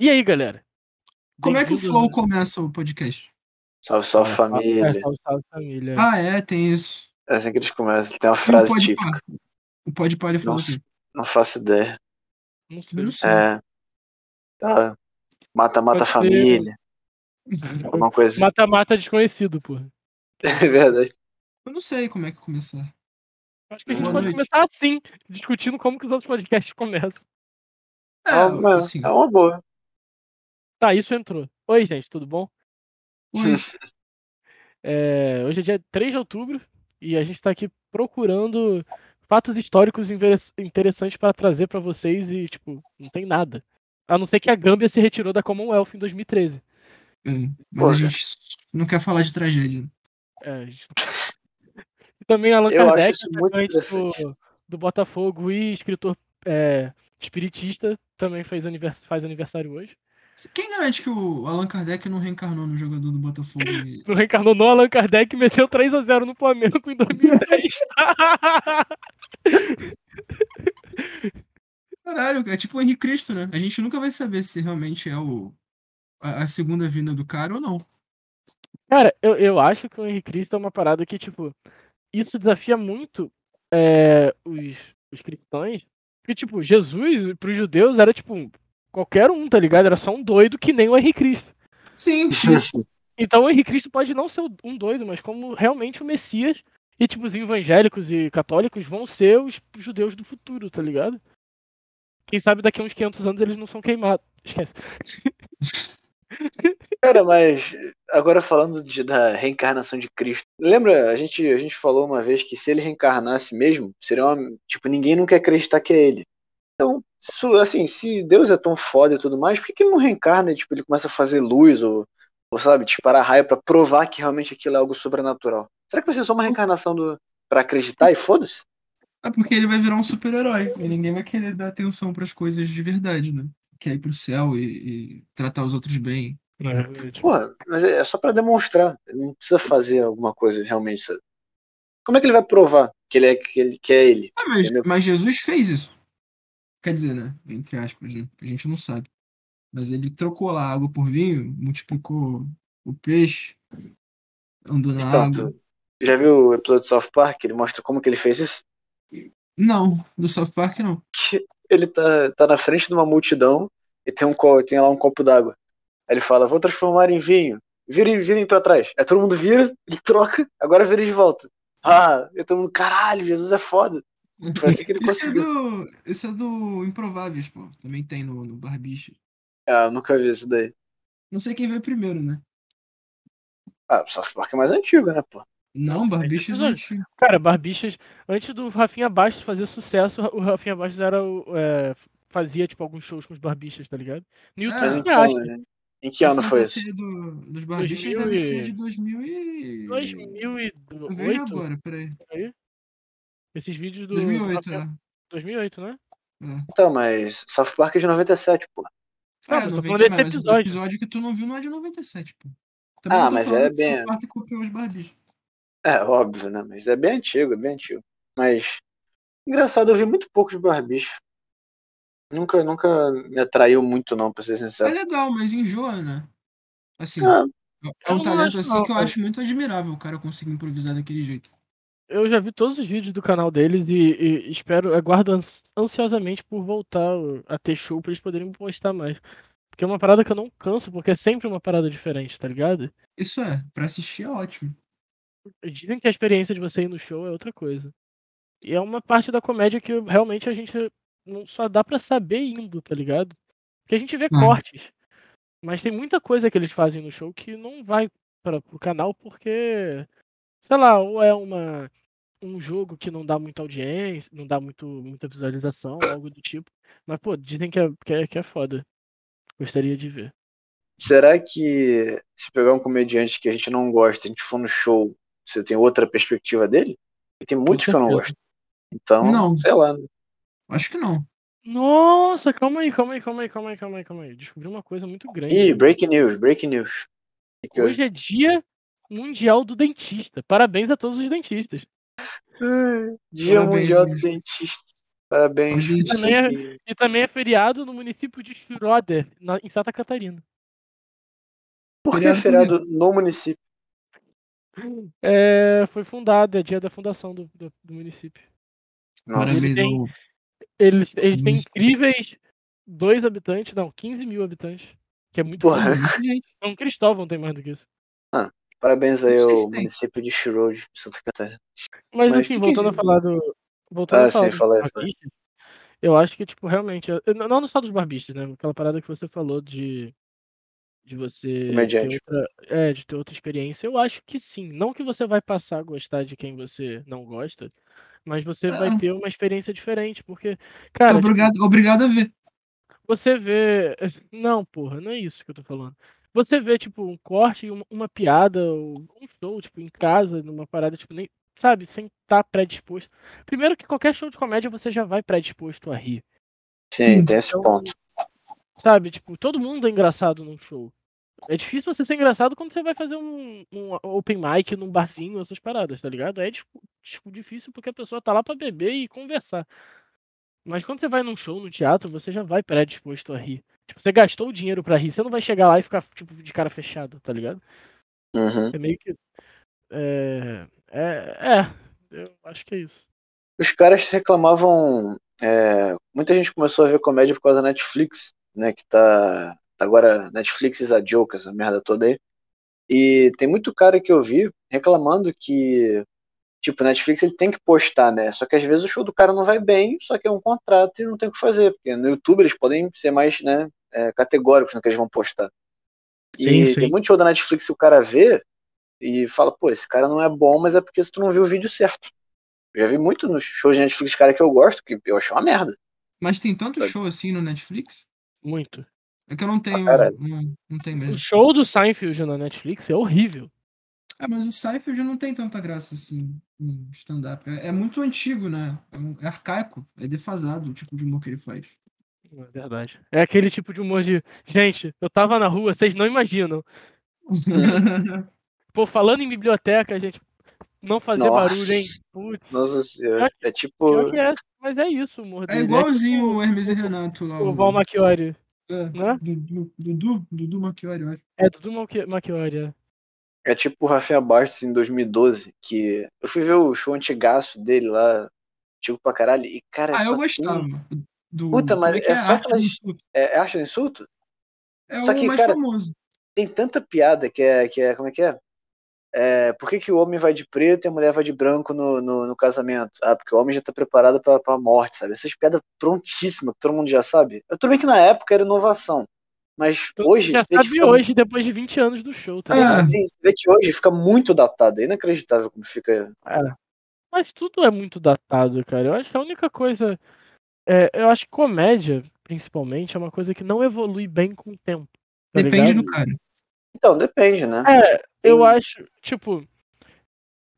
E aí, galera? Como é que o Flow né? começa o podcast? Salve, salve É, família. salve, salve, família. Ah, é, tem isso. É assim que eles começam. Tem uma E frase Pode típica. Pá? O Pode Pá, ele falou Não, quê? não faço ideia. Não sei. Não sei. É. Tá. Mata, mata a Pode ser. família. Alguma coisa assim. Mata-mata desconhecido, porra. É verdade. Eu não sei como é que começar. Acho que a gente Boa pode noite. começar assim, discutindo como que os outros podcasts começam. É, É uma, assim. é uma boa. Tá, isso entrou. Oi, gente, tudo bom? É, hoje é dia 3 de outubro e a gente tá aqui procurando fatos históricos interessantes para trazer pra vocês e, tipo, não tem nada. A não ser que a Gâmbia se retirou da Commonwealth em 2013. é, mas Porra. a gente não quer falar de tragédia. É, a gente... E também Allan Eu acho Kardec, isso muito atacante interessante. do, do Botafogo e escritor é, espiritista, também fez anivers- faz aniversário hoje. Quem garante que o Allan Kardec não reencarnou no jogador do Botafogo? e- Não reencarnou no Allan Kardec e meteu 3x0 no Flamengo em 2010. Caralho, é tipo o Henrique Cristo, né? A gente nunca vai saber se realmente é o, a, a segunda vinda do cara ou não. Cara, eu, eu acho que o Henrique Cristo é uma parada que, tipo, isso desafia muito é, os, os cristãos. Porque, tipo, Jesus, pros judeus, era tipo qualquer um, tá ligado? Era só um doido que nem o Henrique Cristo. Sim, sim. Então o Henrique Cristo pode não ser um doido, mas como realmente o Messias. E, tipo, os evangélicos e católicos vão ser os judeus do futuro, tá ligado? Quem sabe daqui a uns 500 anos eles não são queimados. Esquece. Cara, mas agora falando de, da reencarnação de Cristo. Lembra, a gente, a gente falou uma vez que se ele reencarnasse mesmo, seria uma. Tipo, ninguém não quer acreditar que é ele. Então, assim, se Deus é tão foda e tudo mais, por que, que ele não reencarna e tipo, ele começa a fazer luz ou, ou sabe, disparar raio pra provar que realmente aquilo é algo sobrenatural? Será que vai ser só uma reencarnação do, pra acreditar e foda-se? É porque ele vai virar um super-herói. E ninguém vai querer dar atenção pras coisas de verdade, né? Quer ir pro céu e, e tratar os outros bem. Porra, mas é só pra demonstrar. Ele não precisa fazer alguma coisa realmente, sabe? Como é que ele vai provar que ele é, que ele, que é ele? Ah, mas, mas Jesus fez isso. Quer dizer, né? Entre aspas, né? A gente não sabe. Mas ele trocou lá água por vinho, multiplicou o peixe, andou na Então, água. já viu o episódio de South Park? Ele mostra como que ele fez isso? Não, do South Park não. Ele tá, tá na frente de uma multidão e tem, um, tem lá um copo d'água. Aí ele fala, vou transformar em vinho. Virem, virem pra trás. Aí todo mundo vira, ele troca, agora vira de volta. Ah, e todo mundo, caralho, Jesus é foda. Assim que ele Isso é do, isso é do Improváveis, pô. Também tem no, no Barbicha. Ah, eu nunca vi isso daí. Não sei quem veio primeiro, né? Ah, o South Park é mais antigo, né, pô? Não, Barbichas é antigo. Cara, Barbichas, antes do Rafinha Bastos fazer sucesso, o Rafinha Bastos era o. é, fazia, tipo, alguns shows com os Barbichas, tá ligado? No YouTube É, você acha. né? Em que ano Esse foi isso? do, dos Barbichas 2000 deve e- ser de 2000 e... Eu vejo 2008? agora, peraí. aí? Esses vídeos do. 2008, Rafinha- é. 2008, né? é. Então, mas South Park é de 97, pô. Não, É, mas tô 90, falando desse mas o episódio. episódio que tu não viu não é de 97, pô. Também Ah, não tô mas é que bem- South Park copiou os Barbichas. É, óbvio, né? Mas é bem antigo, é bem antigo. Mas, engraçado, eu vi muito pouco de barbicho. Nunca, nunca me atraiu muito, não, pra ser É sincero. legal, mas enjoa, né? Assim, Ah, é um talento acho assim não, que eu cara. acho muito admirável o cara conseguir improvisar daquele jeito. Eu já vi todos os vídeos do canal deles e, e espero, aguardo ans- ansiosamente por voltar a ter show pra eles poderem postar mais. Porque é uma parada que eu não canso, porque é sempre uma parada diferente, tá ligado? Isso é, pra assistir é ótimo. Dizem que a experiência de você ir no show é outra coisa. E é uma parte da comédia que realmente a gente não só dá pra saber indo, tá ligado? Porque a gente vê É. cortes. Mas tem muita coisa que eles fazem no show que não vai para pro canal porque, sei lá, ou é uma um jogo que não dá muita audiência, não dá muito, muita visualização, algo do tipo. Mas, pô, dizem que é, que é, que é foda. Gostaria de ver. será que se pegar um comediante que a gente não gosta, a gente for no show, você tem outra perspectiva dele? E tem muitos que eu não gosto. Então, Não. sei lá. né? Acho que não. Nossa, calma aí, calma aí, calma aí, calma aí, calma aí, calma aí. Descobri uma coisa muito grande. Ih, break news, break news. Hoje é dia mundial do dentista. Parabéns a todos os dentistas. Dia Parabéns, Mundial do Luiz. Dentista. Parabéns. Você também é- E também é feriado no município de Schroeder, na- em Santa Catarina. Por que Feriado feriado no município? É, foi fundado, é dia da fundação do, do, do município. Nossa, tem- ao. Eles, eles têm incríveis dois habitantes, não, 15 mil habitantes. Que é muito. São Cristóvão tem mais do que isso. Parabéns aí ao município de Shrewd, Santa Catarina. Mas, Mas enfim, que voltando que- a falar do. Voltando Ah, a falar sim, barbistas, eu acho que, tipo, realmente. Não, só dos barbistas, né? Aquela parada que você falou de. De você ter Comediante. outra, é, de ter outra experiência, eu acho que sim. Não que você vai passar a gostar de quem você não gosta, mas você vai Ah. ter uma experiência diferente, porque, cara, tipo, Obrigado, obrigado a ver. você vê. Não, porra, não é isso que eu tô falando. Você vê, tipo, um corte, uma, uma piada, ou um show, tipo, em casa, numa parada, tipo, nem. Sabe, sem estar predisposto. Primeiro que qualquer show de comédia você já vai predisposto a rir. Sim, tem esse Então, ponto. Sabe, tipo, todo mundo é engraçado num show. É difícil você ser engraçado quando você vai fazer um, um open mic num barzinho, essas paradas, tá ligado? É tipo, tipo, difícil porque a pessoa tá lá pra beber e conversar. Mas quando você vai num show, no teatro, você já vai predisposto a rir. Tipo, você gastou o dinheiro pra rir, você não vai chegar lá e ficar, tipo, de cara fechada, tá ligado? Uhum. É meio que. É. É. é eu acho que é isso. Os caras reclamavam. é, muita gente começou a ver comédia por causa da Netflix, né? Que tá. tá agora Netflix is a joke, essa merda toda aí. E tem muito cara que eu vi reclamando que. Tipo, Netflix ele tem que postar, né? Só que às vezes o show do cara não vai bem, só que é um contrato e não tem o que fazer. Porque no YouTube eles podem ser mais né, é, categóricos no que eles vão postar. E Sim, sim. tem muito show da Netflix que o cara vê e fala, pô, esse cara não é bom, mas é porque tu não viu o vídeo certo. Eu já vi muito nos shows de Netflix, cara, que eu gosto, que eu achei uma merda. Mas tem tanto show assim no Netflix? Muito. É que eu não tenho. caralho. não, não tenho O mesmo. show do Seinfeld na Netflix é horrível. Ah, mas o Seinfeld não tem tanta graça assim em stand-up. É, é muito antigo, né? É, um- é arcaico, é defasado o tipo de humor que ele faz. É verdade. É aquele tipo de humor de. Gente, eu tava na rua, vocês não imaginam. Pô, falando em biblioteca, gente, não fazer Nossa. barulho, hein? Putz. Nossa senhora. É tipo. Pior que é, mas é isso o humor É dele. igualzinho tipo o Hermes e Renato lá. o Val Machiori. é, né? Dudu, Dudu, Dudu Machiori, eu acho. É, Dudu Machi- Machiori. É. É tipo o Rafinha Bastos em 2012, que eu fui ver o show antigaço dele lá, antigo pra caralho, e cara, Ah, eu gostava. tem- Do, Puta, mas é que é só Arte aquelas- Insulto? É, é arte do insulto? É Só o que, mais cara, famoso. Tem tanta piada que é, que é como é que é? É, por que, que o homem vai de preto e a mulher vai de branco no, no, no casamento? Ah, porque o homem já tá preparado pra, pra morte, sabe? Essas piadas prontíssimas, que todo mundo já sabe. Eu tudo bem que na época era inovação, mas mundo hoje já sabe fica hoje, depois de 20 anos do show, tá É. Você vê que hoje fica muito datado, é inacreditável como fica. É. Mas tudo é muito datado, cara. Eu acho que a única coisa. É, eu acho que comédia, principalmente, é uma coisa que não evolui bem com o tempo. tá Depende ligado? do cara. Então, depende, né? É, eu Tem- acho, tipo,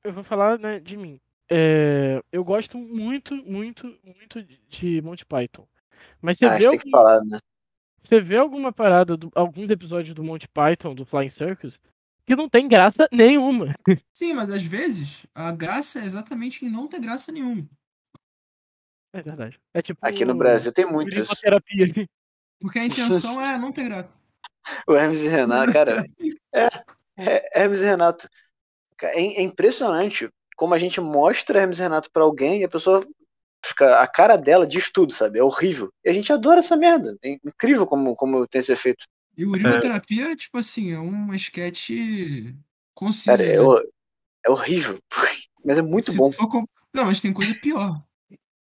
eu vou falar, né, de mim. É, eu gosto muito, muito, muito de Monty Python. Mas você ah, vê, você tem que algum- falar, né? Você vê alguma parada, do- alguns episódios do Monty Python, do Flying Circus, que não tem graça nenhuma. Sim, mas às vezes a graça é exatamente em não ter graça nenhuma. É verdade. É tipo. Aqui no Brasil tem muito isso. Urinoterapia. Porque a intenção é não ter graça. O Hermes e Renato, cara. É, é Hermes e Renato. É, é impressionante como a gente mostra Hermes e Renato pra alguém e a pessoa fica. A cara dela diz tudo, sabe? É horrível. E a gente adora essa merda. É incrível como, como tem esse efeito. E urinoterapia, tipo assim, é uma sketch concisa. Cara, é, né? hor- é horrível. Mas é muito Se bom. for Não, mas tem coisa pior.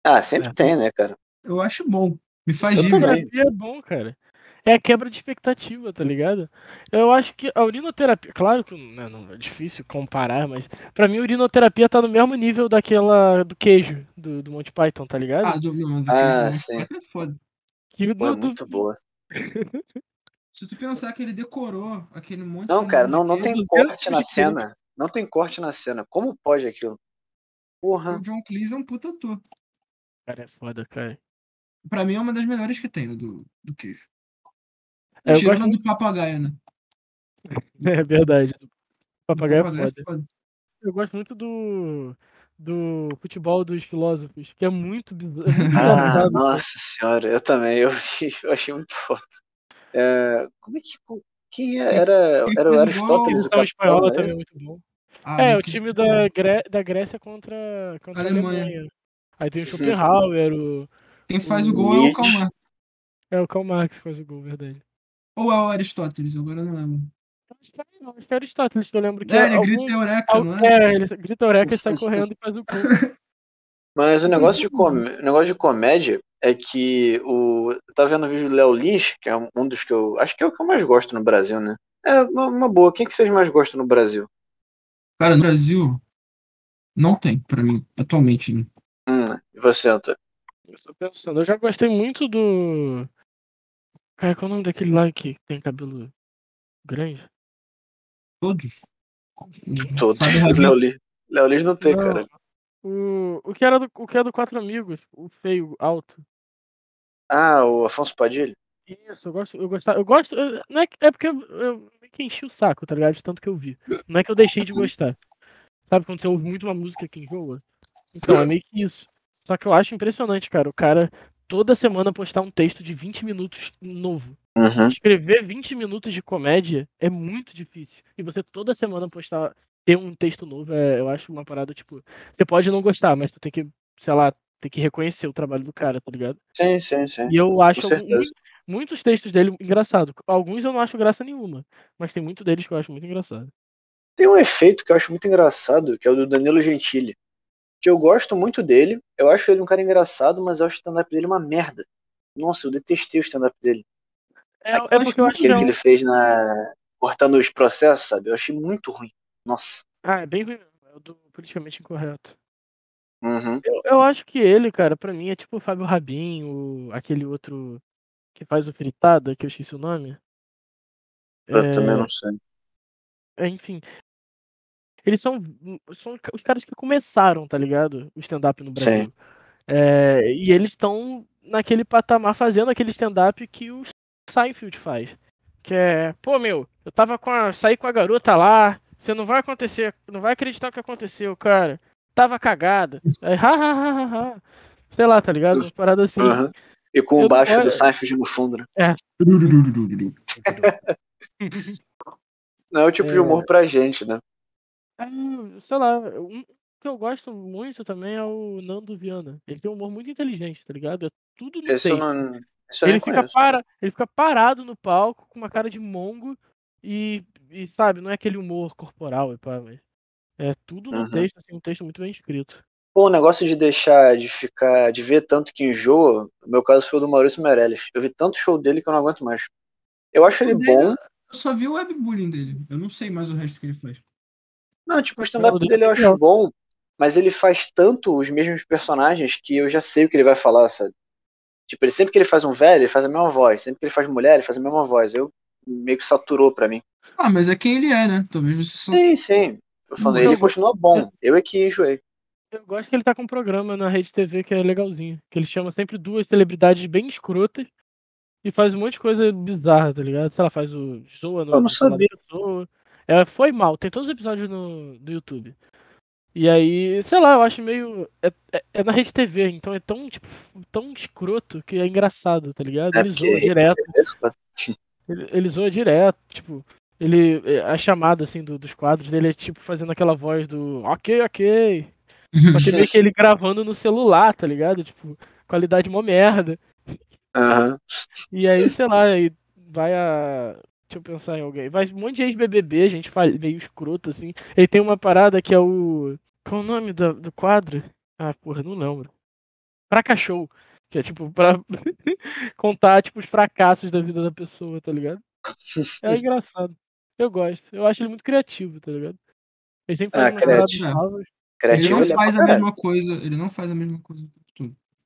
Ah, sempre É. tem, né, cara? Eu acho bom. Me faz Eu rir. Urinoterapia é bom, cara. É a quebra de expectativa, tá ligado? Eu acho que a urinoterapia. Claro que né, não é difícil comparar, mas pra mim a urinoterapia tá no mesmo nível daquela do queijo do, do Monty Python, tá ligado? Ah, do, não, do Ah, sim. É foda. Que Pô, é do- do- muito boa. Se tu pensar que ele decorou aquele monte Não, de cara, não, não tem corte na cena. Não tem corte na cena. Como pode aquilo? Porra. O John Cleese é um puta ator. Cara, é foda, cara. Pra mim é uma das melhores que tem, do, do queijo. É, eu Tirando gosto do papagaio, né? É verdade. O Do papagaio é foda. foda. Eu gosto muito do. do futebol dos filósofos, que é muito bizarro. É muito Ah, nossa senhora, eu também, eu vi, eu achei muito foda. É, como é que. Quem é? era? Era o Aristóteles, o Seleção espanhola também é muito bom. Ah, É, o time da, Gré- da Grécia contra, contra a Alemanha. Alemanha. Aí tem o Schopenhauer, o, Quem faz o o gol é o Nietzsche. Calmar. é o Karl Marx que faz o gol, verdade. Ou é o Aristóteles, agora eu não lembro. Acho que é, não, acho que é Aristóteles, que eu lembro que É, ele algum, grita eureka, al- não é? é, ele grita eureka e sai correndo e faz o gol. Mas o negócio de, com... o negócio de comédia é que o. Eu tava vendo o vídeo do Léo Lins, que é um dos que eu. Acho que é o que eu mais gosto no Brasil, né? É uma, uma boa. Quem que vocês mais gostam no Brasil? Cara, no Brasil, não tem, pra mim, atualmente. Né? Hum, e você, Antônio? Eu tô pensando, eu já gostei muito do. Cara, qual é o nome daquele lá que tem cabelo grande? Todos. Todos. Léo Lins não tem, Não, cara. O, o, que era do, o que é do Quatro Amigos, o feio, alto. Ah, o Afonso Padilha? Isso, eu gosto, eu gostava, eu gosto, eu- não é, que- é porque eu, eu meio que enchi o saco, tá ligado? De tanto que eu vi. Não é que eu deixei de gostar. Sabe quando você ouve muito uma música que enjoa? Então, é meio que isso. Só que eu acho impressionante, cara, o cara toda semana postar um texto de 20 minutos novo. Uhum. Escrever 20 minutos de comédia é muito difícil. E você toda semana postar, ter um texto novo, é, eu acho uma parada, tipo, você pode não gostar, mas tu tem que, sei lá, tem que reconhecer o trabalho do cara, tá ligado? Sim, sim, sim. E eu acho algum- certeza. mui- muitos textos dele engraçado. Alguns eu não acho graça nenhuma, mas tem muito deles que eu acho muito engraçado. Tem um efeito que eu acho muito engraçado, que é o do Danilo Gentili. Que eu gosto muito dele, eu acho ele um cara engraçado, mas eu acho o stand-up dele uma merda. Nossa, eu detestei o stand-up dele. É, é porque eu acho que Aquele que ele fez na. cortando os processos, sabe? Eu achei muito ruim. Nossa. Ah, é bem ruim mesmo. É o do politicamente incorreto. Uhum. Eu, eu acho que ele, cara, pra mim é tipo o Fábio Rabin, o, aquele outro que faz o Fritada, que eu esqueci o nome. Eu É, também não sei. é, enfim. Eles são, são os caras que começaram, tá ligado? O stand-up no Brasil. Sim. É, e eles estão naquele patamar fazendo aquele stand-up que o Seinfeld faz. Que é, pô, meu, eu tava com a. saí com a garota lá, você não vai acontecer, não vai acreditar o que aconteceu, cara. Tava cagada. Aí, ha, ha, ha, ha, ha. Sei lá, tá ligado? Uma parada assim. Uhum. E com Eu o baixo do Seinfeld no fundo, né? Turururururu. Não é o tipo de É. humor pra gente, né? Ah, sei lá, um que eu gosto muito também é o Nando Viana. Ele tem um humor muito inteligente, tá ligado? É tudo no Esse eu não. Esse eu Ele fica, conheço. para, ele fica parado no palco com uma cara de mongo e, e, sabe, não é aquele humor corporal e pá, mas é tudo no Uhum. texto, assim, um texto muito bem escrito. Pô, o negócio de deixar de ficar. de ver tanto que enjoa, no meu caso foi o do Maurício Meirelles. Eu vi tanto show dele que eu não aguento mais. Eu acho ele bom. Eu só vi o webbullying dele. Eu não sei mais o resto que ele faz. Não, tipo, o stand-up dele eu acho bom, mas ele faz tanto os mesmos personagens que eu já sei o que ele vai falar, sabe? Tipo, ele, sempre que ele faz um velho, ele faz a mesma voz. Sempre que ele faz mulher, ele faz a mesma voz. Eu meio que saturou pra mim. Ah, mas é quem ele é, né? Talvez você só. Sim, sim. Eu falando, ele eu- continua bom. Eu é que enjoei. Eu gosto que ele tá com um programa na Rede TV que é legalzinho. Que ele chama sempre duas celebridades bem escrotas e faz um monte de coisa bizarra, tá ligado? Sei lá, faz o Zoa no Eu não sabia. Pessoa. É, foi mal, tem todos os episódios no, do YouTube. E aí, sei lá, eu acho meio. É, é- é na Rede TV, então é tão, tipo, tão escroto que é engraçado, tá ligado? É Ele zoa direto. Esse, pô. Ele, ele zoa direto, tipo. Ele. A chamada, assim, do- dos quadros dele é tipo fazendo aquela voz do ok, ok. Só que meio que ele gravando no celular, tá ligado? Tipo, qualidade mó merda. Aham. E aí, sei lá, aí vai a. Deixa eu pensar em alguém. Vai um monte de ex-BBB, gente fal- meio escroto, assim. Ele tem uma parada que é o. Qual é o nome do, do quadro? Ah, porra, não lembro. Fracachou. Que é tipo, pra contar, tipo, os fracassos da vida da pessoa, tá ligado? É engraçado. Eu gosto. Eu acho ele muito criativo, tá ligado? Ele sempre faz Ah, umas paradas criativo. novas. Ele Criativo não ele é faz pra a mesma coisa. Ele não faz a mesma coisa.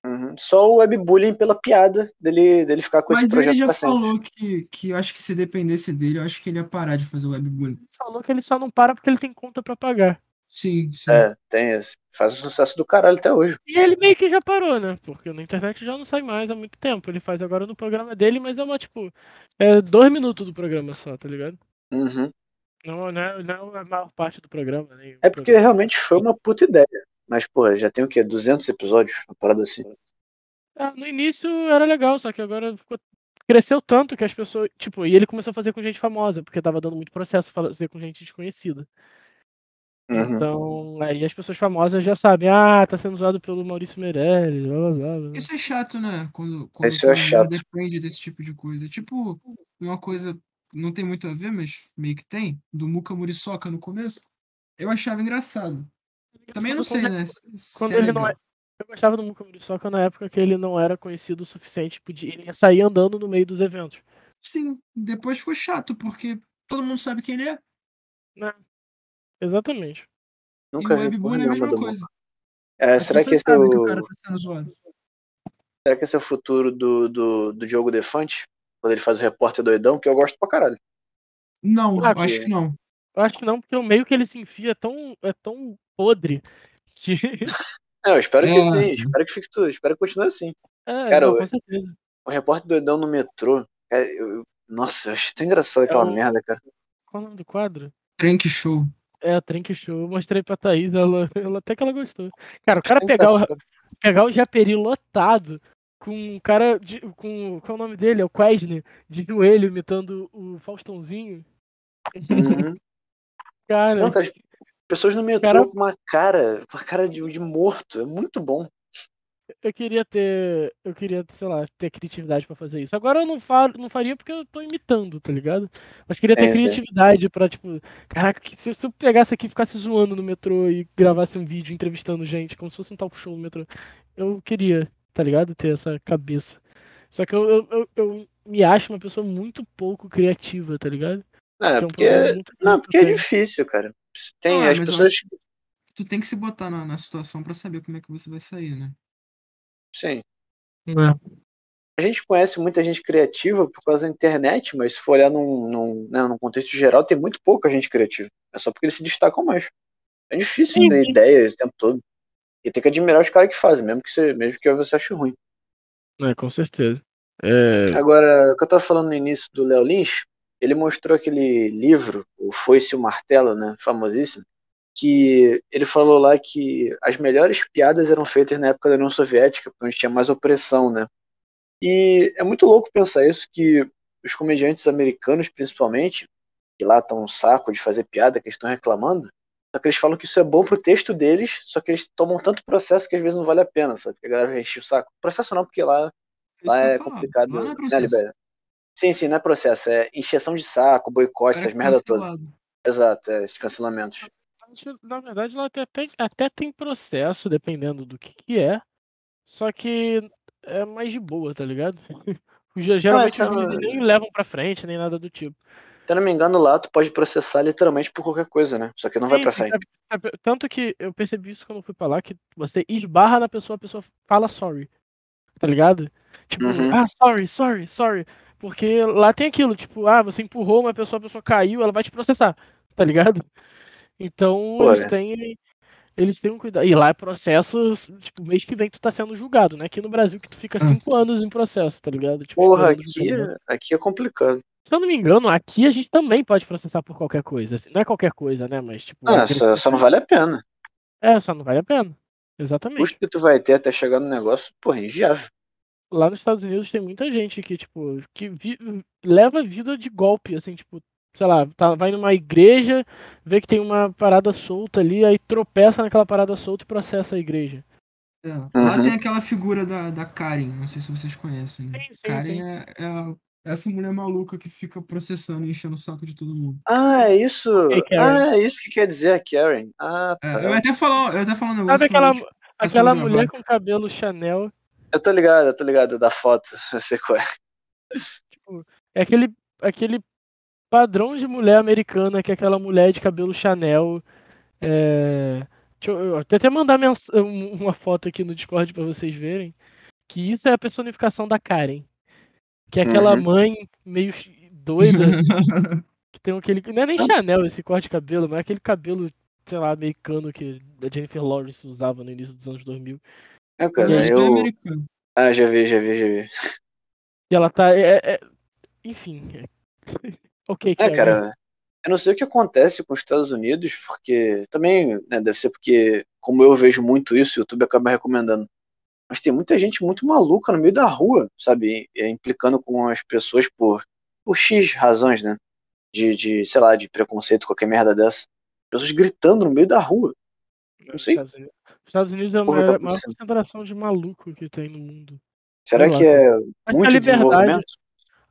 Uhum. Só o webbullying pela piada dele, dele ficar com Mas esse ele projeto já pra sempre. falou que, que eu acho que se dependesse dele, eu acho que ele ia parar de fazer webbullying. Ele falou que ele só não para porque ele tem conta pra pagar. Sim, sim. É, tem esse. Faz um sucesso do caralho até hoje. E ele meio que já parou, né? Porque na internet já não sai mais há muito tempo. Ele faz agora no programa dele, mas é uma, tipo, é dois minutos do programa só, tá ligado? Uhum. Não, não, é, não é a maior parte do programa. Nem o É porque programa. realmente foi uma puta ideia. Mas, pô, já tem o quê? 200 episódios? Uma parada assim. Ah, no início era legal, só que agora ficou- cresceu tanto que as pessoas. Tipo, e ele começou a fazer com gente famosa, porque tava dando muito processo fazer com gente desconhecida. Uhum. Então, aí as pessoas famosas já sabem, ah, tá sendo usado pelo Maurício Meirelles, blá blá blá. blá. Isso é chato, né? Quando, quando Isso é chato. depende desse tipo de coisa. Tipo, uma coisa não tem muito a ver, mas meio que tem, do Muka Muriçoca no começo. Eu achava engraçado. Também não sei, Quando- né? quando é ele não legal. Eu gostava do Muka Muriçoca na época que ele não era conhecido o suficiente, podia, ele ia sair andando no meio dos eventos. Sim, depois ficou chato, porque todo mundo sabe quem ele é. Né? Exatamente. Nunca e o porra é a mesma coisa. É, será que esse é o tá. Será que esse é o futuro do, do, do Diogo Defante? Quando ele faz o repórter doidão, que eu gosto pra caralho. Não, Ah, acho que não. Eu acho que não, porque o meio que ele se enfia é tão, é tão podre que. É, eu espero que É. sim, espero que fique tudo, espero que continue assim. É, Cara, não, eu- com certeza. O repórter doidão no metrô, cara, eu- nossa, eu achei tão engraçado aquela um- merda, cara. Qual é o nome do quadro? Trank Show. É a Trink Show. Eu mostrei pra Thaís, ela, ela até que ela gostou. Cara, o cara pegar o, pegar o Japeri lotado com um cara de, com. Qual é o nome dele? É o Quesne, de joelho, imitando o Faustãozinho. Uhum. Cara, Não, cara, as pessoas no metrô Cara- com uma cara, uma cara de, de morto, é muito bom. eu queria ter. Eu queria, sei lá, ter criatividade pra fazer isso. Agora eu não, falo, não faria porque eu tô imitando, tá ligado? Mas queria ter É, criatividade pra, tipo. Caraca, se eu pegasse aqui e ficasse zoando no metrô e gravasse um vídeo entrevistando gente, como se fosse um talk show no metrô. Eu queria, tá ligado? Ter essa cabeça. Só que eu, eu, eu, eu me acho uma pessoa muito pouco criativa, tá ligado? É, Que um porque, não, porque que é difícil, cara. Tem Ah, as pessoas, Tu tem que se botar na, na situação pra saber como é que você vai sair, né? sim. É. A gente conhece muita gente criativa por causa da internet, mas se for olhar num, num, né, num contexto geral, tem muito pouca gente criativa. É só porque eles se destacam mais. É difícil Sim, ter sim. ideias o tempo todo. E tem que admirar os caras que fazem, mesmo que você, mesmo que você ache ruim. É, com certeza. É, Agora, o que eu tava falando no início do Léo Lins, ele mostrou aquele livro, o Foice e o Martelo, né, famosíssimo, que ele falou lá que as melhores piadas eram feitas na época da União Soviética, onde tinha mais opressão, né? E é muito louco pensar isso, que os comediantes americanos, principalmente, que lá estão um saco de fazer piada, que eles estão reclamando, só que eles falam que isso é bom pro texto deles, só que eles tomam tanto processo que às vezes não vale a pena, sabe? Porque a galera vai encher o saco. Processo não, porque lá Isso Lá é falar. complicado, Lá não é né, processo. Libéria? Sim, sim, não é processo, é encheção de saco, boicote, essas é merda toda. cancelado. Exato, é, esses cancelamentos. Na verdade, ela até, até, até tem processo, dependendo do que, que é. Só que é mais de boa, tá ligado? Ge- Geralmente essa os é nem levam pra frente, nem nada do tipo. Se eu não me engano, lá tu pode processar literalmente por qualquer coisa, né? Só que não vai Sim, pra sim, frente. sabe- sabe- Tanto que eu percebi isso quando eu fui pra lá, que você esbarra na pessoa, a pessoa fala sorry. Tá ligado? Tipo, Uhum. ah, sorry, sorry, sorry. Porque lá tem aquilo, tipo, ah, você empurrou uma pessoa, a pessoa caiu, ela vai te processar, tá ligado? Então Pô, eles né? têm. Eles têm um cuidado. E lá é processo, tipo, mês que vem tu tá sendo julgado, né? Aqui no Brasil que tu fica Ah. cinco anos em processo, tá ligado? Tipo, Porra, aqui, é- aqui é complicado. Se eu não me engano, aqui a gente também pode processar por qualquer coisa. assim, Não é qualquer coisa, né? Mas, tipo. Ah, só, só não vale a pena. É, só não vale a pena. O Exatamente. custo que tu vai ter até chegar no negócio, porra, é inviável. Lá nos Estados Unidos tem muita gente que, tipo, que vi- leva vida de golpe, assim, tipo, sei lá, tá, vai numa igreja, vê que tem uma parada solta ali, aí tropeça naquela parada solta e processa a igreja. É. Lá Uhum. tem aquela figura da, da Karen, não sei se vocês conhecem, né? Sim, sim, Karen sim. é, é a- essa mulher maluca que fica processando e enchendo o saco de todo mundo. Ah, é isso. Karen. Ah, é isso que quer dizer a Karen. Ah, É, tá. eu ia até falar, eu ia até falar um negócio. Sabe aquela, aquela mulher com cabelo Chanel? Eu tô ligado, eu tô ligado da foto. Eu sei qual é. Tipo, é aquele, aquele padrão de mulher americana, que é aquela mulher de cabelo Chanel. É... Deixa eu, eu até mandar mens- um- uma foto aqui no Discord pra vocês verem. Que isso é a personificação da Karen. Que é aquela Uhum. mãe meio doida, que tem aquele. Não é nem Chanel esse corte de cabelo, mas é aquele cabelo, sei lá, americano que a Jennifer Lawrence usava no início dos anos 2000. É, cara, é eu. americano. Ah, já vi, já vi, já vi. E ela tá. é- é- Enfim. é- ok, É, Karen. cara, eu não sei o que acontece com os Estados Unidos, porque também, né, deve ser porque como eu vejo muito isso, o YouTube acaba recomendando. Mas tem muita gente muito maluca no meio da rua, sabe? É, implicando com as pessoas por, por X razões, né? De, de, sei lá, de preconceito, qualquer merda dessa. Pessoas gritando no meio da rua. Não sei. Estados Unidos, Estados Unidos é a maior, maior concentração de maluco que tem no mundo. Será que é a muito liberdade, desenvolvimento?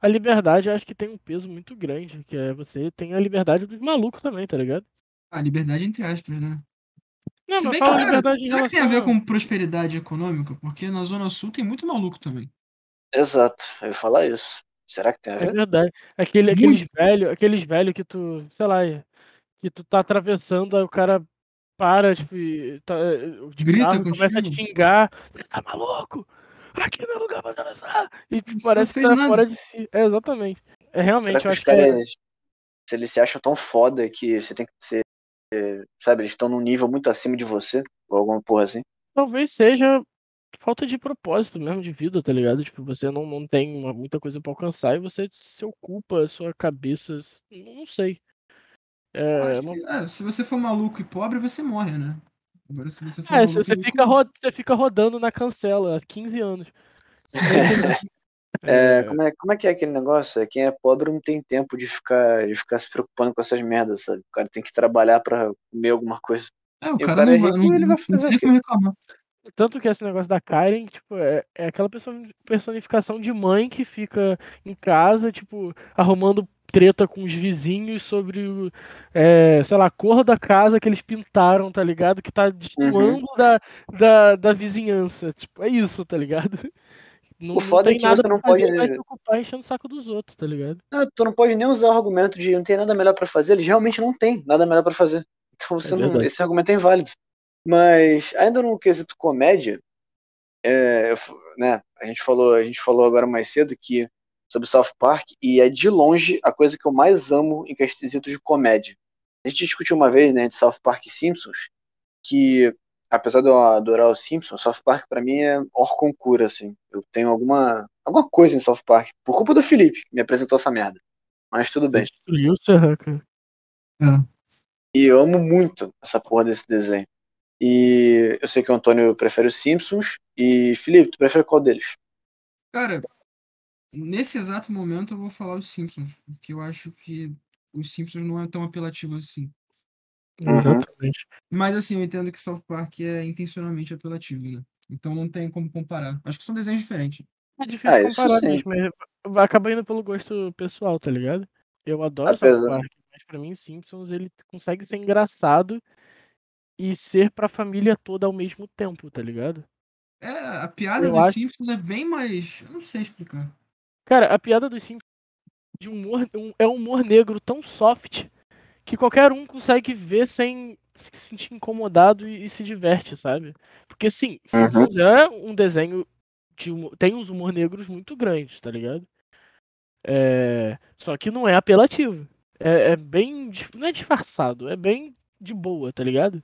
a liberdade eu acho que tem um peso muito grande, que é você tem a liberdade dos malucos também, tá ligado? Ah, liberdade entre aspas, né? Não, Se mas bem que, cara, será que tem a relação ver com prosperidade econômica? Porque na Zona Sul tem muito maluco também. Exato, eu ia falar isso. Será que tem a É ver? verdade. Aquele, aqueles velhos, aqueles velho que tu, sei lá, que tu tá atravessando, aí o cara para, tipo, tá, de Grita carro, e começa a te contigo. xingar. Você tá maluco? Aqui não é lugar pra atravessar. E tipo, parece que tá nada. fora de si. É, exatamente. É Será realmente, que eu os acho que é, caras, se eles se acham tão foda que você tem que ser, é, sabe, eles estão num nível muito acima de você, ou alguma porra assim? talvez seja falta de propósito mesmo de vida, tá ligado? Tipo, você não, não tem uma- muita coisa pra alcançar e você se ocupa a sua cabeça. Não sei. É, que, ah, se você for maluco e pobre, você morre, né? Agora, se você for É, maluco você fica, ro- você fica rodando na cancela há 15 anos. É, É, como, é, como é que é aquele negócio? É, Quem é pobre não tem tempo de ficar, de ficar se preocupando com essas merdas, sabe? O cara tem que trabalhar pra comer alguma coisa. é, o E o cara, cara não é vai, rico, não, ele não, vai não fazer tem o quê? como reclamar. Tanto que esse negócio da Karen, tipo, é, é aquela person- personificação de mãe que fica em casa, tipo, arrumando treta com os vizinhos sobre é, sei lá, a cor da casa que eles pintaram, tá ligado? Que tá destoando da, da, da vizinhança. Tipo, é isso, tá ligado? Não, O foda é que você não pode- fazer, vai se ocupar enchendo o saco dos outros, tá ligado? Não, tu não pode nem usar o argumento de não tem nada melhor pra fazer, eles realmente não têm nada melhor pra fazer. Então você não, verdade. esse argumento é inválido. Mas ainda no quesito comédia, é, eu né, a gente falou, a gente falou agora mais cedo que sobre South Park e é de longe a coisa que eu mais amo em quesito de comédia. A gente discutiu uma vez, né, de South Park e Simpsons, que apesar de eu adorar os Simpsons, South Park pra mim é hor concura, assim. Eu tenho alguma alguma coisa em South Park por culpa do Felipe que me apresentou essa merda. Mas tudo bem. Você destruiu o Serra, cara. É. E eu amo muito essa porra desse desenho. E eu sei que o Antônio prefere os Simpsons. E Felipe, tu prefere qual deles? Cara, nesse exato momento eu vou falar os Simpsons, porque eu acho que os Simpsons não é tão apelativo assim. Uhum. Exatamente. Mas assim, eu entendo que South Park é intencionalmente apelativo, né? Então não tem como comparar. Acho que são desenhos diferentes. É difícil Ah, comparar mesmo, mas vai acabar indo pelo gosto pessoal, tá ligado? Eu adoro South Apesar- Park, mas pra mim Simpsons ele consegue ser engraçado e ser pra família toda ao mesmo tempo, tá ligado? É, a piada Eu dos acho- Simpsons é bem mais. Eu não sei explicar. Cara, a piada dos Simpsons de humor, um- é um humor negro tão soft que qualquer um consegue ver sem se sentir incomodado e, e se diverte, sabe? Porque sim, Uhum. Simpsons é um desenho de humor, tem uns humor negros muito grandes, tá ligado? É, só que não é apelativo. É, é bem. Não é disfarçado, é bem de boa, tá ligado?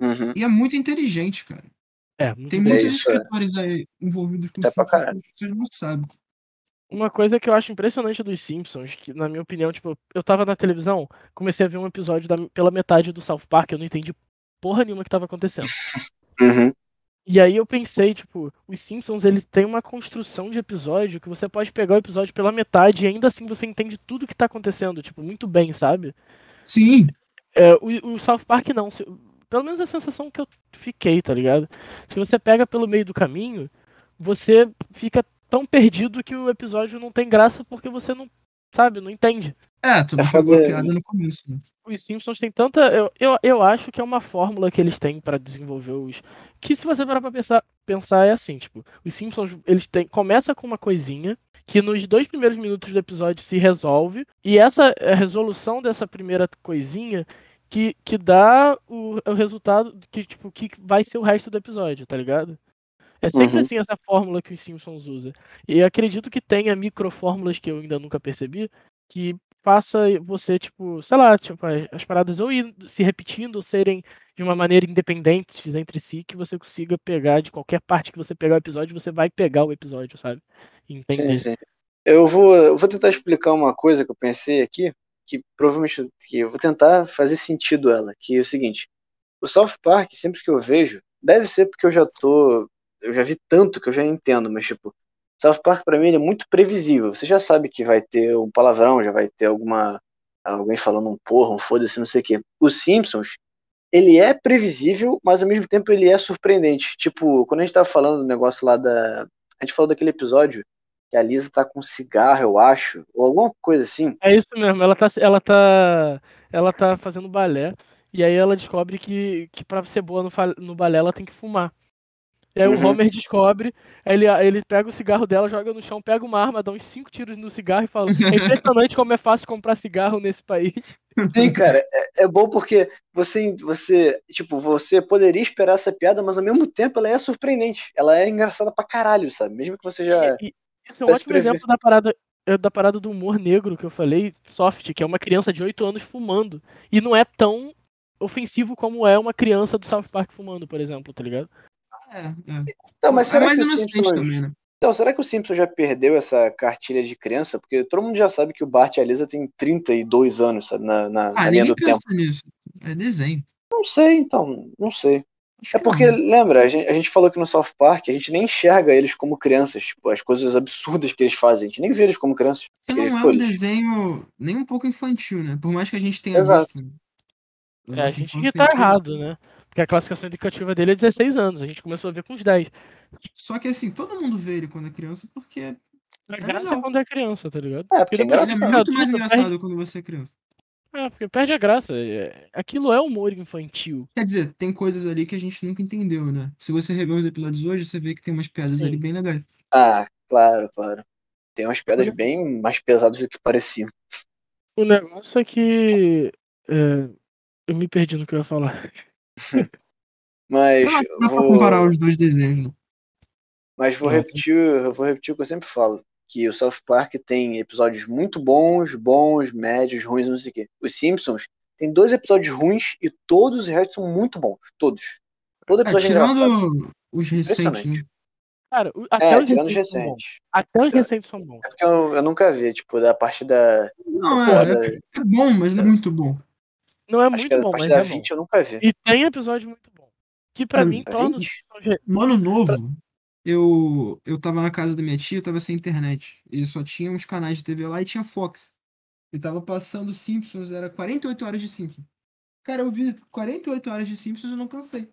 Uhum. E é muito inteligente, cara. É, muito Tem bom. É muitos isso, é. escritores aí envolvidos com caralho. que pessoas não sabem. Uma coisa que eu acho impressionante dos Simpsons, que na minha opinião, tipo, eu tava na televisão, comecei a ver um episódio da- pela metade do South Park, eu não entendi porra nenhuma que tava acontecendo. Uhum. E aí eu pensei, tipo, os Simpsons, eles têm uma construção de episódio que você pode pegar o episódio pela metade e ainda assim você entende tudo que tá acontecendo, tipo, muito bem, sabe? Sim, É, o, o South Park não. Pelo menos a sensação que eu fiquei, tá ligado? Se você pega pelo meio do caminho, você fica tão perdido que o episódio não tem graça porque você não, sabe, não entende. é, tu não É pegou a foda- piada no começo, né? Os Simpsons tem tanta. Eu, eu, eu acho que é uma fórmula que eles têm pra desenvolver os. Que se você parar pra pensar, pensar é assim, tipo, os Simpsons, eles têm. Começa com uma coisinha que nos dois primeiros minutos do episódio se resolve. E essa a resolução dessa primeira coisinha que, que dá o, o resultado que, tipo, que vai ser o resto do episódio, tá ligado? É sempre Uhum. assim essa fórmula que os Simpsons usa. E acredito que tenha microfórmulas que eu ainda nunca percebi que faça você, tipo, sei lá, tipo, as, as paradas ou ir se repetindo ou serem de uma maneira independentes entre si, que você consiga pegar de qualquer parte que você pegar o episódio, você vai pegar o episódio, sabe? E Sim, Entender. sim. Eu vou, eu vou tentar explicar uma coisa que eu pensei aqui, que provavelmente que eu vou tentar fazer sentido ela, que é o seguinte. o South Park, sempre que eu vejo, deve ser porque eu já tô. Eu já vi tanto que eu já entendo, mas tipo, South Park pra mim é muito previsível. Você já sabe que vai ter um palavrão, já vai ter alguma. Alguém falando um porra, um foda-se, não sei o quê. Os Simpsons, ele é previsível, mas ao mesmo tempo ele é surpreendente. Tipo, quando a gente tava falando do negócio lá da. A gente falou daquele episódio que a Lisa tá com cigarro, eu acho, ou alguma coisa assim. É isso mesmo, ela tá, ela tá, ela tá fazendo balé e aí ela descobre que, que para ser boa no, no balé ela tem que fumar. E aí uhum. o Homer descobre, ele, ele pega o cigarro dela, joga no chão, pega uma arma, dá uns cinco tiros no cigarro e fala: É impressionante como é fácil comprar cigarro nesse país. Sim, cara, é, é, bom porque você, você, tipo, você poderia esperar essa piada, mas ao mesmo tempo ela é surpreendente. Ela é engraçada pra caralho, sabe? Mesmo que você já. E, isso é um ótimo exemplo da parada, eh, da parada do humor negro que eu falei, soft, que é uma criança de 8 anos fumando. E não é tão ofensivo como é uma criança do South Park fumando, por exemplo, tá ligado? É, é. Não, mas é será é mais que o Simpsons... também, né? Então, será que o Simpson já perdeu essa cartilha de criança? Porque todo mundo já sabe que o Bart e a Lisa têm 32 anos, sabe? Na, na, ah, na linha do tempo. Nisso. É desenho. Não sei, então. Não sei. É porque, lembra, a gente, a gente, falou que no South Park a gente nem enxerga eles como crianças, tipo, as coisas absurdas que eles fazem, a gente nem vê eles como crianças. Porque não é um desenho nem um pouco infantil, né? Por mais que a gente tenha Exato. visto. É, a gente que tá errado, né? Porque a classificação indicativa dele é 16 anos, a gente começou a ver com os 10. Só que assim, todo mundo vê ele quando é criança porque. É, é graça é quando é criança, tá ligado? É, porque, porque é, é muito mais engraçado quando você é criança. É, porque perde a graça. É, aquilo é humor infantil. Quer dizer, tem coisas ali que a gente nunca entendeu, né? Se você rever os episódios hoje, você vê que tem umas piadas Sim. ali bem legais. Ah, claro, claro. Tem umas piadas bem mais pesadas do que pareciam. O negócio é que. É, eu me perdi no que eu ia falar. Mas. Dá, dá vou... pra comparar os dois desenhos, né? Mas vou repetir, vou repetir o que eu sempre falo que o South Park tem episódios muito bons, bons, médios, ruins, não sei o quê. Os Simpsons tem dois episódios ruins e todos os restos são muito bons. Todos. Todo é, episódio é, tirando os recentes. Né? Cara, até é, os tirando recentes. Recentes. Até os recentes são bons. É porque eu, eu nunca vi, tipo, da parte da. Não, é, é, é, bom, mas não é muito bom. Não é Acho muito bom, mas da é 20 bom. eu nunca vi. E tem episódio muito bom. Que pra mim torna. No ano novo, eu, eu tava na casa da minha tia, eu tava sem internet. E só tinha uns canais de TV lá e tinha Fox. E tava passando Simpsons, era 48 horas de Simpsons. Cara, eu vi 48 horas de Simpsons e não cansei.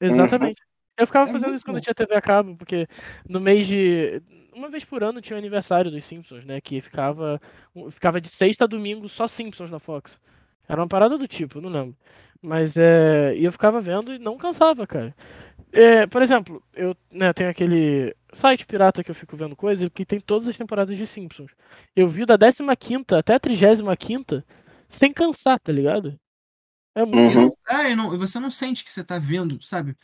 Exatamente. Eu ficava É fazendo isso quando bom. tinha TV a cabo, porque no mês de. Uma vez por ano tinha o aniversário dos Simpsons, né? Que ficava. Ficava de sexta a domingo só Simpsons na Fox. Era uma parada do tipo, não lembro. Mas é. E eu ficava vendo e não cansava, cara. É, por exemplo, eu né, tenho aquele site pirata que eu fico vendo coisa que tem todas as temporadas de Simpsons. Eu vi da 15 até a 35 sem cansar, tá ligado? É muito. Uhum. É, e não, você não sente que você tá vendo, sabe?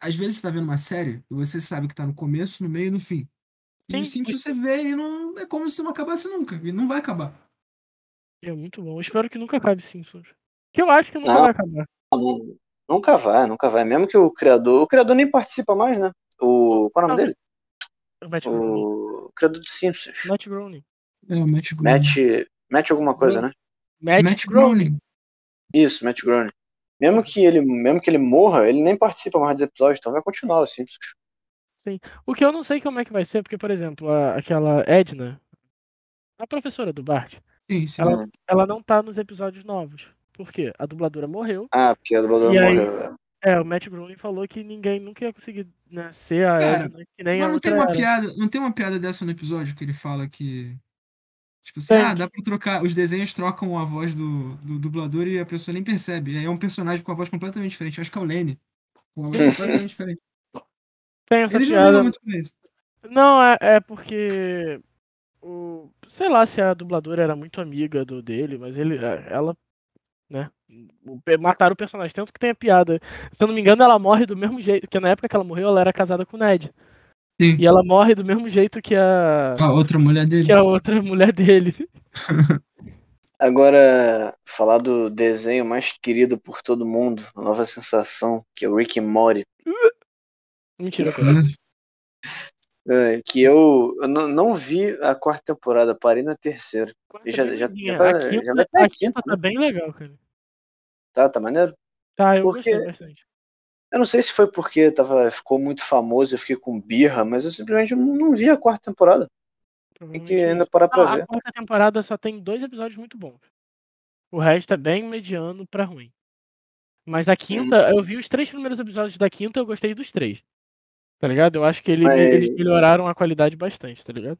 Às vezes você tá vendo uma série e você sabe que tá no começo, no meio e no fim. E Sim, o Simpsons você vê e não, é como se não acabasse nunca. E não vai acabar. É muito bom. Eu espero que nunca acabe Simpsons. Que eu acho que nunca Não. vai acabar. Não- Nunca vai, nunca vai. Mesmo que o criador. O criador nem participa mais, né? O. Qual é o nome dele? O Matt Groening. O criador dos Simpsons. Matt Groening. É, o Matt Groening. Matt. Matt alguma coisa, né? Matt, Matt Groening. Isso, Matt Groening. Mesmo que ele, mesmo que ele morra, ele nem participa mais dos episódios, então vai continuar os Simpsons. O que eu não sei como é que vai ser, porque, por exemplo, a- aquela Edna, a professora do Bart, Sim, sim. ela, ela não tá nos episódios novos. Por quê? A dubladora morreu. Ah, porque a dubladora E aí- morreu. É, o Matt Groening falou que ninguém nunca ia conseguir né, ser a Cara, Edna, que nem Mas a não tem uma era. piada, não tem uma piada dessa no episódio que ele fala que. Tipo assim, Tem. ah, dá pra trocar. Os desenhos trocam a voz do, do dublador e a pessoa nem percebe. E aí é um personagem com a voz completamente diferente. Eu acho que é o Lenny. Com a voz completamente diferente. Tem essa Eles não piada. ligam muito pra isso. Não, é, é porque. O, sei lá se a dubladora era muito amiga do dele, mas ele, é, ela, né? Mataram o personagem, tanto que tem a piada. Se eu não me engano, ela morre do mesmo jeito. Porque na época que ela morreu, ela era casada com o Ned. Sim. E ela morre do mesmo jeito que a. A outra mulher dele. que a outra mulher dele. Agora, falar do desenho mais querido por todo mundo, a nova sensação, que é o Rick and Morty. Mentira, cara. É, que eu, eu não, vi a quarta temporada, parei na terceira. E já, já, já, tá, a quinta, já vai a quinta, quinta tá bem legal, cara. tá? Tá maneiro? Tá, eu Porque- gostei bastante. Eu não sei se foi porque tava, ficou muito famoso, eu fiquei com birra, mas eu simplesmente não, vi a quarta temporada. Tem que ainda isso. parar pra Ah, ver. a quarta temporada só tem dois episódios muito bons. O resto é bem mediano pra ruim. Mas a quinta, eu vi os três primeiros episódios da quinta, eu gostei dos três. Tá ligado? Eu acho que ele- Mas- eles melhoraram a qualidade bastante, tá ligado?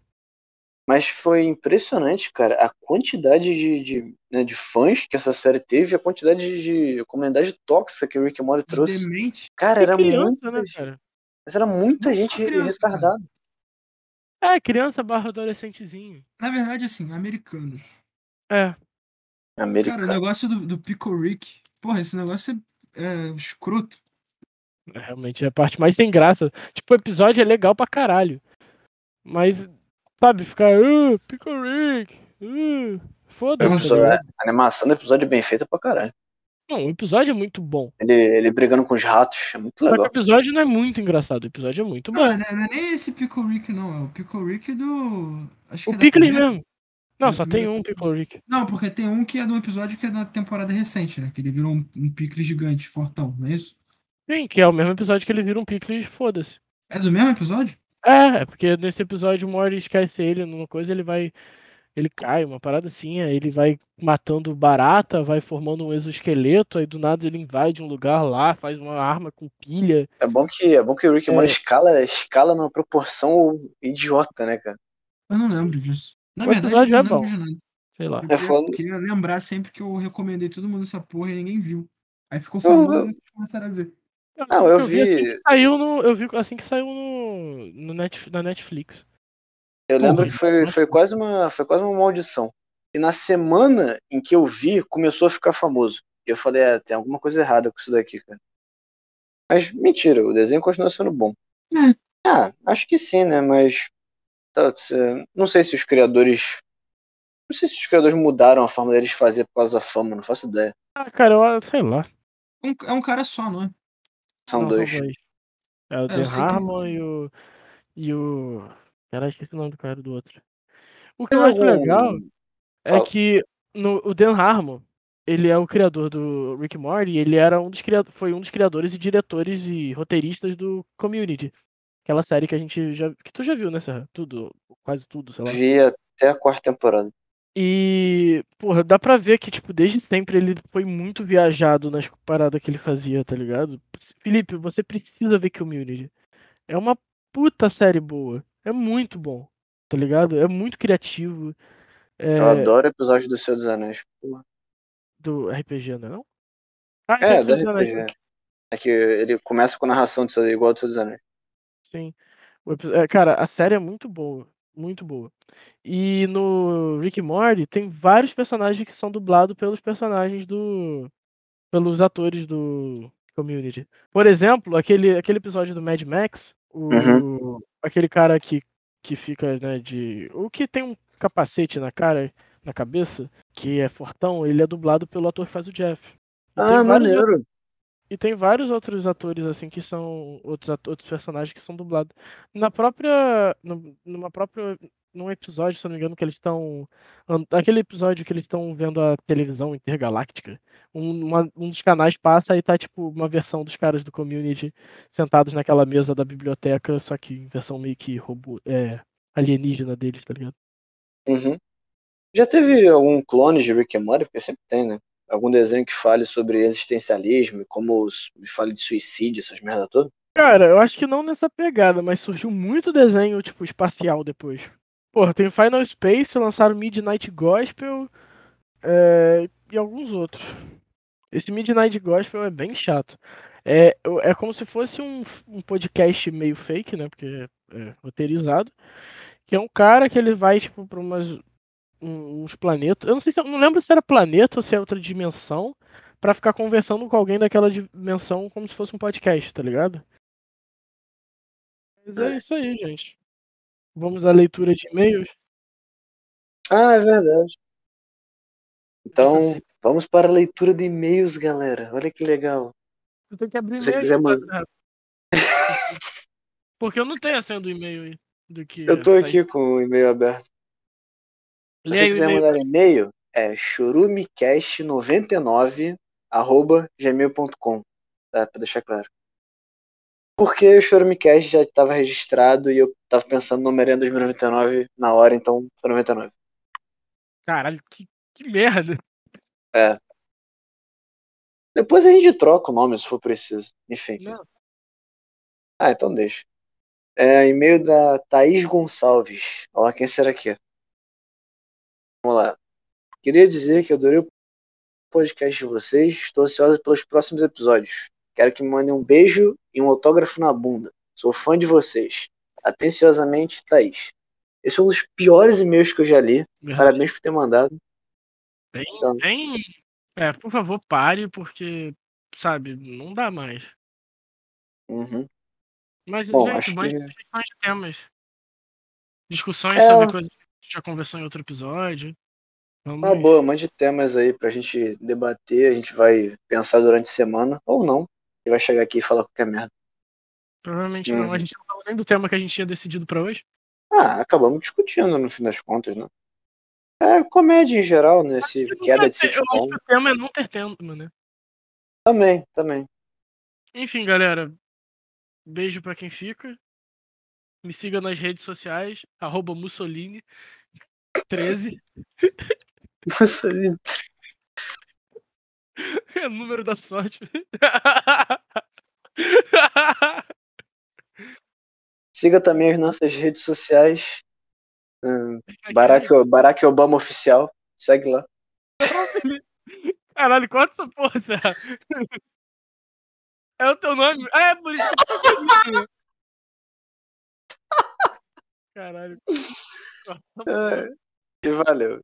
Mas foi impressionante, cara, a quantidade de, de, né, de fãs que essa série teve, a quantidade de, de comunidade tóxica que o Rick Os trouxe. Demente. Cara, era criança, muita, né, gente- cara? mas era muita Não gente criança, cara. retardada. É, criança barra adolescentezinho. Na verdade, assim, americanos. É. Cara, o Americano. negócio do, do Pickle Rick. Porra, esse negócio é, é escroto. É, Realmente é a parte mais sem graça. Tipo, o episódio é legal pra caralho. Mas, sabe, ficar. Uh, Pickle Rick. Uh, Foda-se. Tá é, ligado? a animação do episódio é bem feita pra caralho. Não, o episódio é muito bom. Ele, ele brigando com os ratos, é muito Só que o legal. episódio não é muito engraçado. O episódio é muito bom. Não, não é, não é nem esse Pickle Rick, não. É o Pickle Rick do. Acho que O é Pickles primeira- mesmo. Não, só tem um Pickle Rick. Não, porque tem um que é um episódio que é da temporada recente, né? Que ele virou um, um pickle gigante, fortão, não é isso? Sim, que é o mesmo episódio que ele vira um Pickles, foda-se. É do mesmo episódio? É, é porque nesse episódio o Morty esquece ele numa coisa, ele vai. Ele cai, uma parada assim, aí ele vai matando barata, vai formando um exoesqueleto, aí do nada ele invade um lugar lá, faz uma arma com pilha. É bom que, é bom que o Rick É. Morty escala, escala numa proporção idiota, né, cara? Eu não lembro disso. Na O verdade, episódio eu é não lembro bom. de nada. Sei lá. Eu É queria, queria lembrar sempre que eu recomendei todo mundo essa porra e ninguém viu. Aí ficou famoso eu- e vocês começaram a ver. Não, eu vi. assim vi- saiu no, eu vi assim que saiu no, no net, na Netflix. Eu Porra, lembro que foi, foi, quase uma, foi quase uma maldição. E na semana em que eu vi, começou a ficar famoso. E eu falei, é, tem alguma coisa errada com isso daqui, cara. Mas mentira, o desenho continua sendo bom. É. Ah, acho que sim, né? Mas. tá, Não sei se os criadores. Não sei se os criadores mudaram a forma deles de fazer por causa da fama, não faço ideia. Ah, cara, eu sei lá. Um- é um cara só, não é? São Não, dois. É o eu Dan sei que- Harmon e o. E o. Caralho, esqueci o nome do cara do outro. O que eu acho legal é que no, o Dan Harmon, ele é o criador do Rick Morty, e ele era um dos foi um dos criadores e diretores e roteiristas do Community. Aquela série que a gente já. que tu já viu, né, Serra? Tudo, quase tudo, sei lá. Vi até a quarta temporada. E, porra, dá pra ver que, tipo, desde sempre ele foi muito viajado nas paradas que ele fazia, tá ligado? Felipe, você precisa ver Community. É uma puta série boa. É muito bom, tá ligado? É muito criativo. É, Eu adoro episódio do Senhor dos Anéis. Porra. do RPG, não é não? Ah, É, tem do dos Anéis, RPG. É que ele começa com narração do seu, igual do Senhor dos Anéis. Sim. É, cara, a série é muito boa. Muito boa. E no Rick Morty tem vários personagens que são dublados pelos personagens do. pelos atores do Community. Por exemplo, aquele, aquele episódio do Mad Max, o, Uhum. aquele cara que, que fica, né, de. O que tem um capacete na cara, na cabeça, que é fortão, ele é dublado pelo ator que faz o Jeff. Ah, maneiro. E tem vários outros atores, assim, que são. Outros, outros personagens que são dublados. Na própria. Numa própria. Num episódio, se eu não me engano, que eles estão. Aquele episódio que eles estão vendo a televisão intergaláctica. Um, uma- um dos canais passa e tá, tipo, uma versão dos caras do community sentados naquela mesa da biblioteca, só que em versão meio que robô. É, alienígena deles, tá ligado? Uhum. Já teve algum clone de Rick and Morty? Porque sempre tem, né? Algum desenho que fale sobre existencialismo como fale de suicídio, essas merda todas? Cara, eu acho que não nessa pegada, mas surgiu muito desenho, tipo, espacial depois. Porra, tem Final Space, lançaram Midnight Gospel é, e alguns outros. Esse Midnight Gospel é bem chato. É, é como se fosse um, um podcast meio fake, né? Porque é roteirizado. Que é um cara que ele vai, tipo, pra umas, um- uns planetas. Eu não sei se eu não lembro se era planeta ou se é outra dimensão. Pra ficar conversando com alguém daquela dimensão como se fosse um podcast, tá ligado? Mas é isso aí, gente. Vamos à leitura de e-mails. Ah, é verdade. Então, Assim. vamos para a leitura de e-mails, galera. Olha que legal. Tu tem que abrir Se quiser pra- mandar. Porque eu não tenho a senha do e-mail aí. Do que Eu tô tá aí. aqui com o e-mail aberto. Se você quiser mandar e-mail, é chorumicast99 arroba gmail.com, tá? Pra deixar claro. Porque o Choromicast já estava registrado e eu tava pensando no Merenda 2099 na hora, então foi 99. Caralho, que, que merda. É. Depois a gente troca o nome se for preciso. Enfim. Não. Ah, então deixa. É e-mail da Thaís Gonçalves. Ó, quem será que é? Vamos lá. Queria dizer que adorei o podcast de vocês. Estou ansiosa pelos próximos episódios. Quero que me mandem um beijo e um autógrafo na bunda. Sou fã de vocês. Atenciosamente, Thaís. Esse é um dos piores e-mails que eu já li. Parabéns por ter mandado. Bem, Então. bem. É, por favor, pare, porque, sabe, não dá mais. Uhum. Mas, Bom, gente, mande que- sugestões de temas. Discussões É. sobre coisas já conversou em outro episódio. Vamos... Uma boa, mande temas aí pra gente debater. A gente vai pensar durante a semana, ou não. E vai chegar aqui e falar qualquer merda. Provavelmente não. Uhum. A gente não falou nem do tema que a gente tinha decidido pra hoje. Ah, acabamos discutindo no fim das contas, né? É comédia em geral, né? Esse queda de ter- eu acho sitcom. que o tema é não ter tema, né? Também, também. Enfim, galera. Beijo pra quem fica. Me siga nas redes sociais, arroba Mussolini 13. Mussolini. É o número da sorte. Siga também as nossas redes sociais. Hum, Barack, Barack Obama Oficial. Segue lá. Caralho, corta essa porra, Serra. É o teu nome? Ah, é por isso que eu? Caralho. É, E valeu.